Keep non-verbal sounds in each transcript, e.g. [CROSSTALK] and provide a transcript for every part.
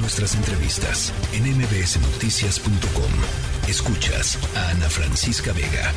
Nuestras entrevistas en mbsnoticias.com. Escuchas a Ana Francisca Vega.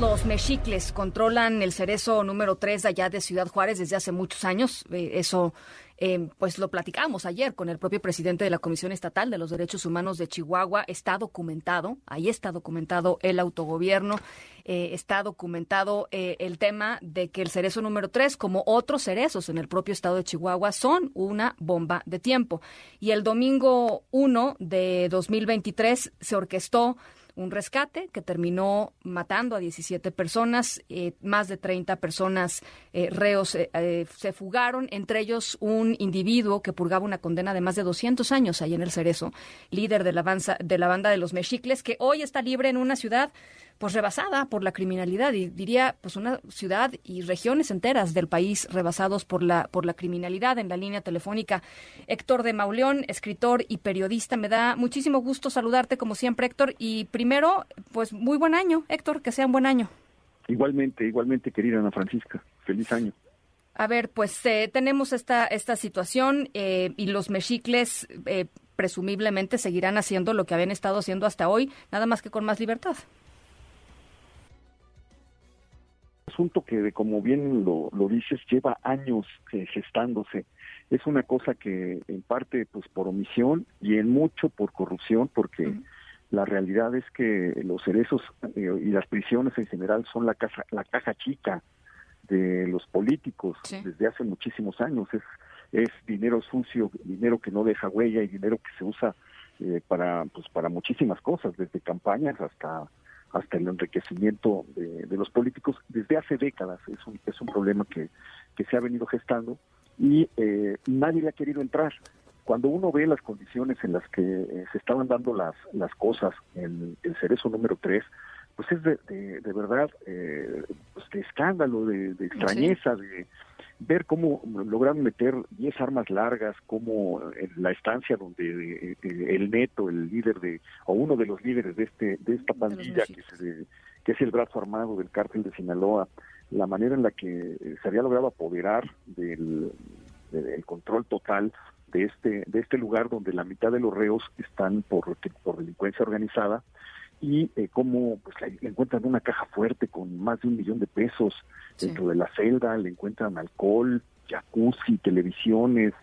Los mexicles controlan el cerezo número 3 allá de Ciudad Juárez desde hace muchos años. Eh, eso eh, pues lo platicamos ayer con el propio presidente de la Comisión Estatal de los Derechos Humanos de Chihuahua. Está documentado, ahí está documentado el autogobierno, eh, está documentado el tema de que el cerezo número 3, como otros cerezos en el propio estado de Chihuahua, son una bomba de tiempo. Y el domingo 1 de 2023 se orquestó un rescate que terminó matando a 17 personas, eh, más de 30 personas eh, reos eh, se fugaron, entre ellos un individuo que purgaba una condena de más de 200 años ahí en el Cerezo, líder de la, de la banda de los Mexicles, que hoy está libre en una ciudad pues rebasada por la criminalidad y diría pues una ciudad y regiones enteras del país rebasados por la por la criminalidad. En la línea telefónica Héctor de Mauleón escritor y periodista. Me da muchísimo gusto saludarte como siempre Héctor. Y primero pues muy buen año Héctor que sea un buen año. Igualmente igualmente querida Ana Francisca. Feliz año. A ver, pues eh, tenemos esta, esta situación eh, y los mexicles eh, presumiblemente seguirán haciendo lo que habían estado haciendo hasta hoy, nada más que con más libertad. Asunto que, como bien lo, dices, lleva años eh, gestándose. Es una cosa que en parte pues por omisión y en mucho por corrupción, porque la realidad es que los cerezos eh, y las prisiones en general son la, casa, la caja chica de los políticos desde hace muchísimos años. Es, es dinero sucio, dinero que no deja huella y dinero que se usa eh, para, pues, para muchísimas cosas, desde campañas hasta hasta el enriquecimiento de, los políticos desde hace décadas. Es un, es un problema que, que se ha venido gestando y eh, nadie le ha querido entrar. Cuando uno ve las condiciones en las que eh, se estaban dando las, las cosas en el cerezo número 3, pues es de, de, verdad eh, pues de escándalo, de, extrañeza, de, ver cómo lograron meter 10 armas largas, como en la estancia donde eh, el neto, el líder de, o uno de los líderes de este de esta pandilla que, que es el brazo armado del cártel de Sinaloa, la manera en la que se había logrado apoderar del, control total de este de este lugar donde la mitad de los reos están por por delincuencia organizada y eh, cómo pues, le encuentran una caja fuerte con más de un millón de pesos dentro de la celda, le encuentran alcohol, jacuzzi, televisiones,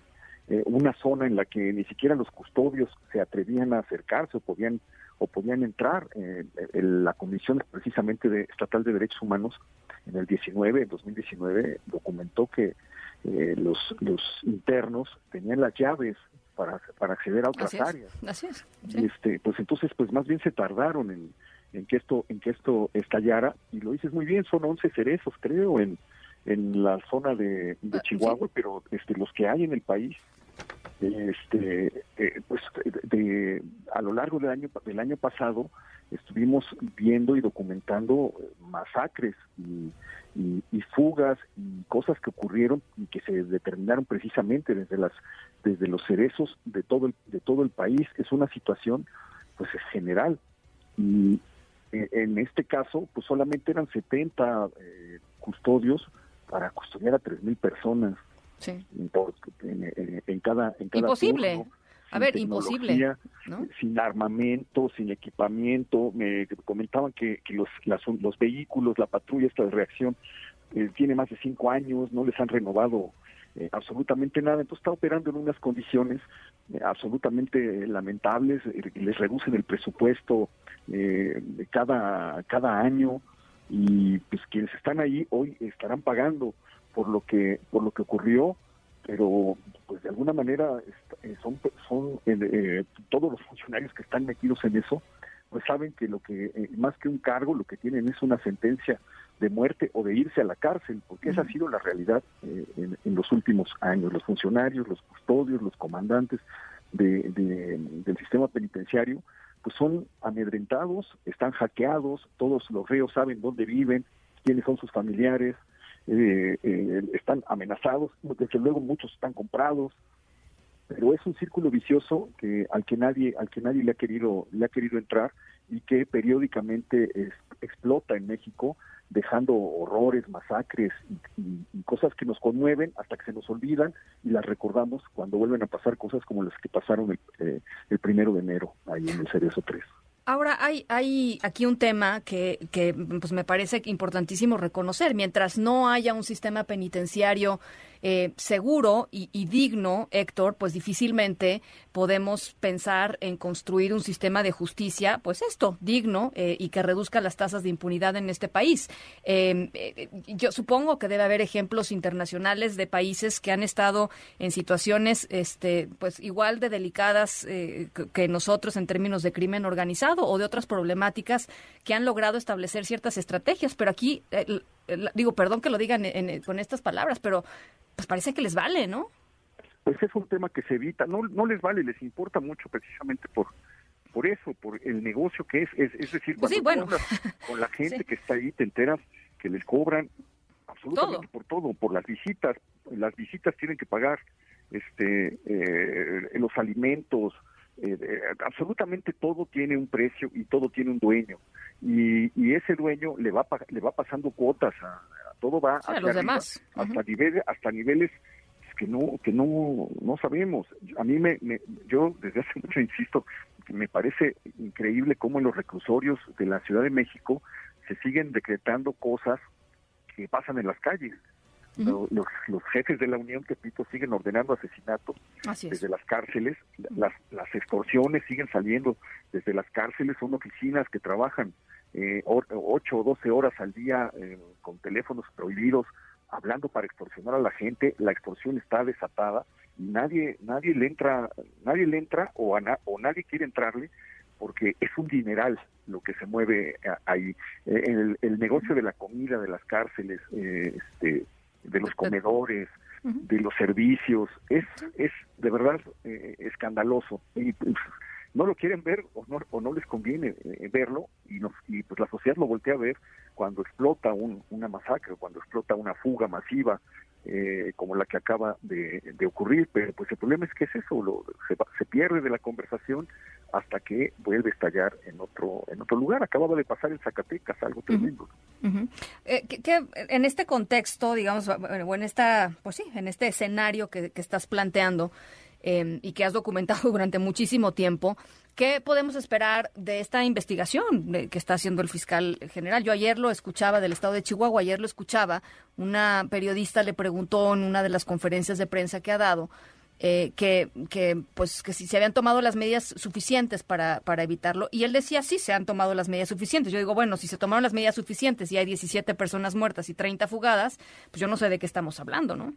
eh, una zona en la que ni siquiera los custodios se atrevían a acercarse o podían o podían entrar. Eh, la Comisión precisamente de, Estatal de Derechos Humanos en el 19, en 2019, documentó que eh, los, los internos tenían las llaves para, para acceder a otras áreas. Así es. Este, pues entonces, pues más bien se tardaron en, en que esto en que esto estallara y lo dices muy bien, son 11 cerezos, creo, en, en la zona de, de ah, Chihuahua, pero este los que hay en el país este eh, pues de, a lo largo del año del año pasado estuvimos viendo y documentando masacres y, y, fugas y cosas que ocurrieron y que se determinaron precisamente desde las desde los cerezos de todo el, de todo el país. Es una situación pues es general. Y eh, en este caso pues solamente eran 70 eh, custodios para custodiar a 3000 personas sí. en, cada en cada imposible a ver imposible sin armamento sin equipamiento me comentaban que, que los los vehículos la patrulla esta de reacción eh, tiene más de cinco años no les han renovado eh, absolutamente nada. Entonces está operando en unas condiciones eh, absolutamente lamentables, les reducen el presupuesto cada, cada año y pues quienes están ahí hoy estarán pagando por lo que por lo que ocurrió pero pues de alguna manera son son todos los funcionarios que están metidos en eso pues saben que lo que más que un cargo lo que tienen es una sentencia de muerte o de irse a la cárcel, porque esa ha sido la realidad eh, en, los últimos años. Los funcionarios, los custodios, los comandantes de, del sistema penitenciario, pues son amedrentados, están hackeados, todos los reos saben dónde viven, quiénes son sus familiares, eh, eh, están amenazados, desde luego muchos están comprados, pero es un círculo vicioso que al que nadie al que nadie le ha querido le ha querido entrar y que periódicamente explota en México dejando horrores, masacres y, cosas que nos conmueven hasta que se nos olvidan y las recordamos cuando vuelven a pasar cosas como las que pasaron el, eh, el primero de enero ahí en el Cerezo 3. Ahora, hay, hay aquí un tema que, que pues me parece importantísimo reconocer. Mientras no haya un sistema penitenciario eh, seguro y, digno, Héctor, pues difícilmente podemos pensar en construir un sistema de justicia, pues esto, digno eh, y que reduzca las tasas de impunidad en este país. Em, eh, yo supongo que debe haber ejemplos internacionales de países que han estado en situaciones, este, pues igual de delicadas que nosotros en términos de crimen organizado o de otras problemáticas que han logrado establecer ciertas estrategias, pero aquí digo, perdón que lo digan con estas palabras, pero pues parece que les vale, ¿no? Pues es un tema que se evita, no, no les vale, les importa mucho precisamente por por eso, por el negocio que es, es, decir, pues cuando con la [LAUGHS] gente que está ahí, te enteras que les cobran absolutamente por todo, por las visitas, las visitas tienen que pagar este eh, los alimentos, eh, eh, absolutamente todo tiene un precio y todo tiene un dueño. Y, y ese dueño le va le va pasando cuotas a, todo va a los demás. hasta niveles hasta niveles que no que no no sabemos. A mí me, yo desde hace [LAUGHS] mucho insisto me parece increíble cómo en los reclusorios de la Ciudad de México se siguen decretando cosas que pasan en las calles los, los, jefes de la Unión Tepito siguen ordenando asesinatos desde las cárceles, las, las extorsiones siguen saliendo desde las cárceles, son oficinas que trabajan eh, 8 o 12 horas al día eh, con teléfonos prohibidos, hablando para extorsionar a la gente, la extorsión está desatada y nadie nadie le entra nadie le entra o, o nadie quiere entrarle porque es un dineral lo que se mueve ahí. El, el negocio de la comida de las cárceles eh, este de los comedores, de los servicios, es, es de verdad eh, escandaloso. Y pues, no lo quieren ver o no, o no les conviene eh, verlo. Y, nos, y pues la sociedad lo voltea a ver cuando explota un, una masacre, cuando explota una fuga masiva eh, como la que acaba de, ocurrir, pero pues el problema es que es eso, lo, se, se pierde de la conversación hasta que vuelve a estallar en otro en otro lugar. Acababa de pasar en Zacatecas, algo tremendo. Eh, que, en este contexto, digamos, o en esta, pues sí, en este escenario que, estás planteando em, y que has documentado [LAUGHS] durante muchísimo tiempo, ¿qué podemos esperar de esta investigación que está haciendo el fiscal general? Yo ayer lo escuchaba del estado de Chihuahua, ayer lo escuchaba, una periodista le preguntó en una de las conferencias de prensa que ha dado eh, que, que, pues, que si se habían tomado las medidas suficientes para, para evitarlo. Y él decía, sí, se han tomado las medidas suficientes. Yo digo, bueno, si se tomaron las medidas suficientes y hay 17 personas muertas y 30 fugadas, pues yo no sé de qué estamos hablando, ¿no?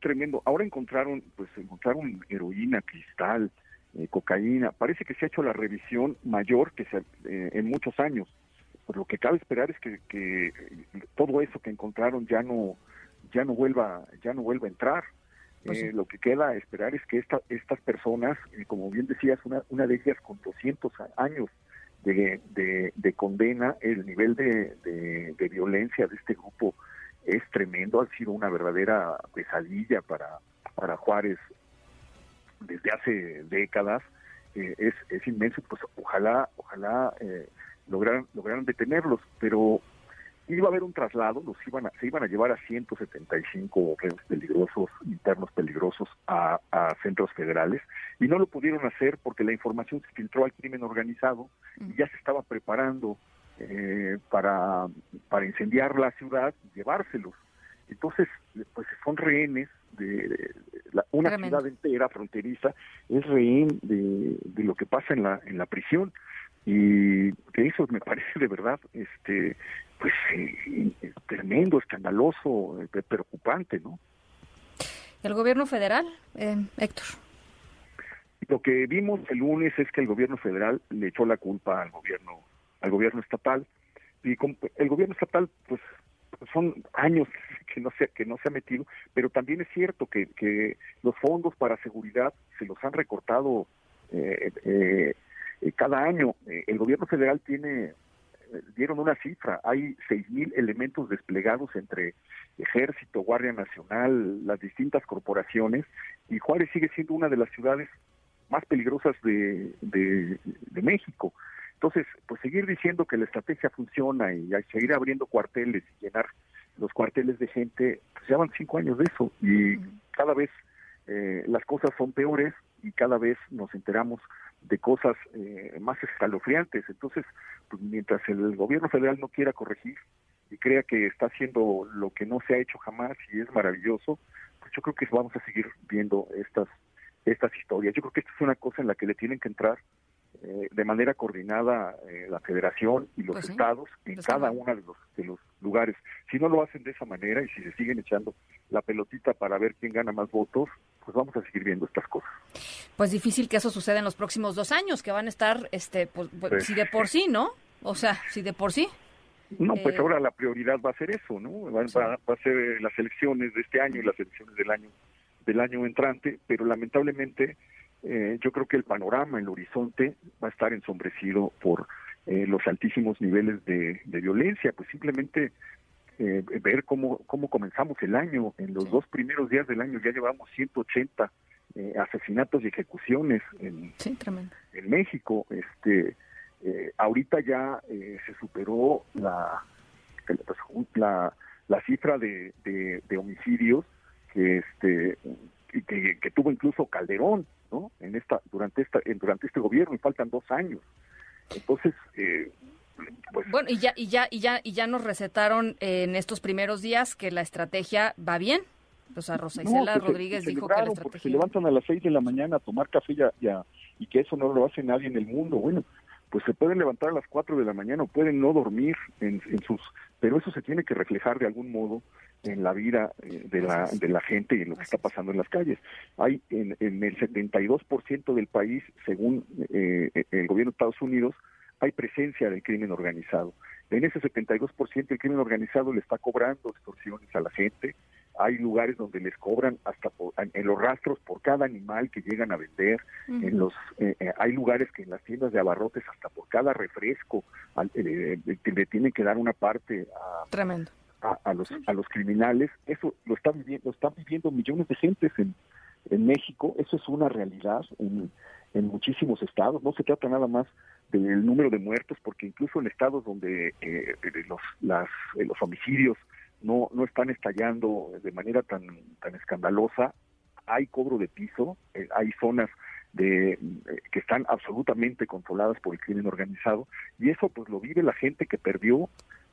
Tremendo. Ahora encontraron, pues encontraron heroína, cristal, eh, cocaína. Parece que se ha hecho la revisión mayor que se, eh, en muchos años. Pues lo que cabe esperar es que, que todo eso que encontraron ya no ya no vuelva ya no vuelva a entrar. Pues eh, lo que queda esperar es que esta, estas personas, eh, como bien decías, una, una de ellas con 200 años de, de, condena, el nivel de, de, violencia de este grupo es tremendo, ha sido una verdadera pesadilla para, para Juárez desde hace décadas, eh, es, es inmenso, pues ojalá, ojalá eh, lograran, lograran detenerlos, pero iba a haber un traslado, los iban a, se iban a llevar a 175 reos peligrosos, internos peligrosos, a, centros federales, y no lo pudieron hacer porque la información se filtró al crimen organizado y ya se estaba preparando eh, para, para incendiar la ciudad y llevárselos. Entonces, pues son rehenes de, una ciudad entera fronteriza, es rehén de, de lo que pasa en la, en la prisión. Y que eso me [LAUGHS] parece de verdad este pues eh, tremendo, escandaloso, eh, preocupante, ¿no? ¿El gobierno federal, eh, Héctor? Lo que vimos el lunes es que el gobierno federal le echó la culpa al gobierno, al gobierno estatal y el gobierno estatal, pues, son años [LAUGHS] que no se que no se ha metido, pero también es cierto que, que los fondos para seguridad se los han recortado eh, cada año. el gobierno federal tiene dieron una cifra, hay seis mil elementos desplegados entre Ejército, Guardia Nacional, las distintas corporaciones, y Juárez sigue siendo una de las ciudades más peligrosas de, de, México. Entonces, pues seguir diciendo que la estrategia funciona y seguir abriendo cuarteles y llenar los cuarteles de gente, pues ya van cinco años de eso y cada vez eh, las cosas son peores y cada vez nos enteramos de cosas eh, más escalofriantes. Entonces, pues mientras el gobierno federal no quiera corregir y crea que está haciendo lo que no se ha hecho jamás y es maravilloso, pues yo creo que vamos a seguir viendo estas estas historias. Yo creo que esta es una cosa en la que le tienen que entrar eh, de manera coordinada eh, la federación y los pues estados en cada uno de los, de los lugares. Si no lo hacen de esa manera y si se siguen echando la pelotita para ver quién gana más votos, pues vamos a seguir viendo estas cosas. Pues difícil que eso suceda en los próximos dos años, que van a estar, este, pues, si de por sí, ¿no? O sea, si de por sí. No, pues eh, ahora la prioridad va a ser eso, ¿no? Va, va, a ser las elecciones de este año y las elecciones del año del año entrante, pero lamentablemente eh, yo creo que el panorama, el horizonte va a estar ensombrecido por eh, los altísimos niveles de, violencia, pues simplemente eh, ver cómo, cómo comenzamos el año, en los dos primeros días del año ya llevamos 180 asesinatos y ejecuciones en, en México, este ahorita ya se superó la, la, la cifra de, de homicidios que este que, que, tuvo incluso Calderón no en esta durante esta durante este gobierno y faltan dos años. Entonces eh, pues, bueno y ya y ya y ya y ya nos recetaron en estos primeros días que la estrategia va bien o sea Rosa Isela Rodríguez dijo que la estrategia se levantan a las seis de la mañana a tomar café ya, y que eso no lo hace nadie en el mundo bueno pues se pueden levantar a las cuatro de la mañana o pueden no dormir en, en sus pero eso se tiene que reflejar de algún modo en la vida eh, de la, de la gente y en lo que está pasando en las calles. Hay en, en el 72% del país, según eh, el gobierno de Estados Unidos, hay presencia del crimen organizado. En ese 72% el crimen organizado le está cobrando extorsiones a la gente. Hay lugares donde les cobran hasta en los rastros por cada animal que llegan a vender. En los eh, hay lugares que en las tiendas de abarrotes hasta por cada refresco le tienen que dar una parte a, Tremendo. a, los a los criminales. Eso lo están viviendo lo están viviendo millones de gentes en, en México. Eso es una realidad en, en muchísimos estados. No se trata nada más del número de muertos porque incluso en estados donde eh, los las eh, los homicidios no no están estallando de manera tan tan escandalosa hay cobro de piso eh, hay zonas de que están absolutamente controladas por el crimen organizado y eso pues lo vive la gente que perdió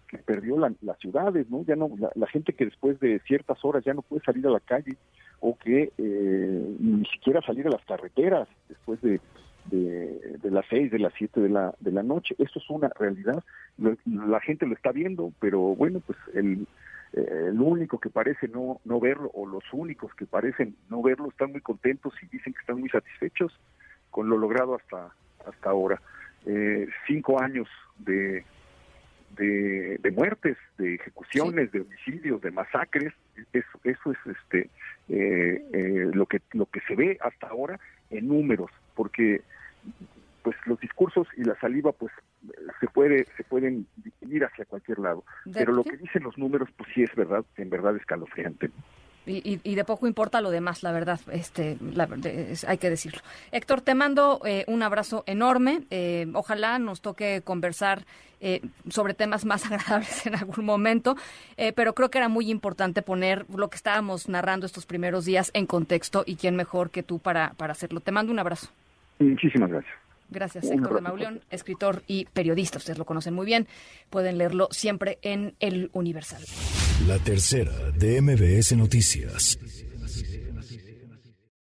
que perdió las ciudades, ¿no? Ya no, la, gente que después de ciertas horas ya no puede salir a la calle o que eh, ni siquiera salir a las carreteras después de, de, las seis, de las siete de la, de la noche. Eso es una realidad. La gente lo está viendo, pero bueno, pues el, eh, el único que parece no, no verlo, o los únicos que parecen no verlo, están muy contentos y dicen que están muy satisfechos con lo logrado hasta, hasta ahora. Eh, cinco años de de, muertes, de ejecuciones, de homicidios, de masacres. Eso, eso es este eh, eh, lo que lo que se ve hasta ahora en números, porque pues los discursos y la saliva pues se puede se pueden ir hacia cualquier lado, pero lo que dicen los números pues sí es verdad, en verdad escalofriante. Y, de poco importa lo demás, la verdad, este, hay que decirlo. Héctor, te mando eh, un abrazo enorme. Eh, ojalá nos toque conversar eh, sobre temas más [LAUGHS] agradables en algún momento, pero creo que era muy importante poner lo que estábamos narrando estos primeros días en contexto y quién mejor que tú para, para hacerlo. Te mando un abrazo. Muchísimas gracias. Gracias, Héctor de Mauleón, escritor y periodista. Ustedes lo conocen muy bien. Pueden leerlo siempre en El Universal. La tercera de MBS Noticias.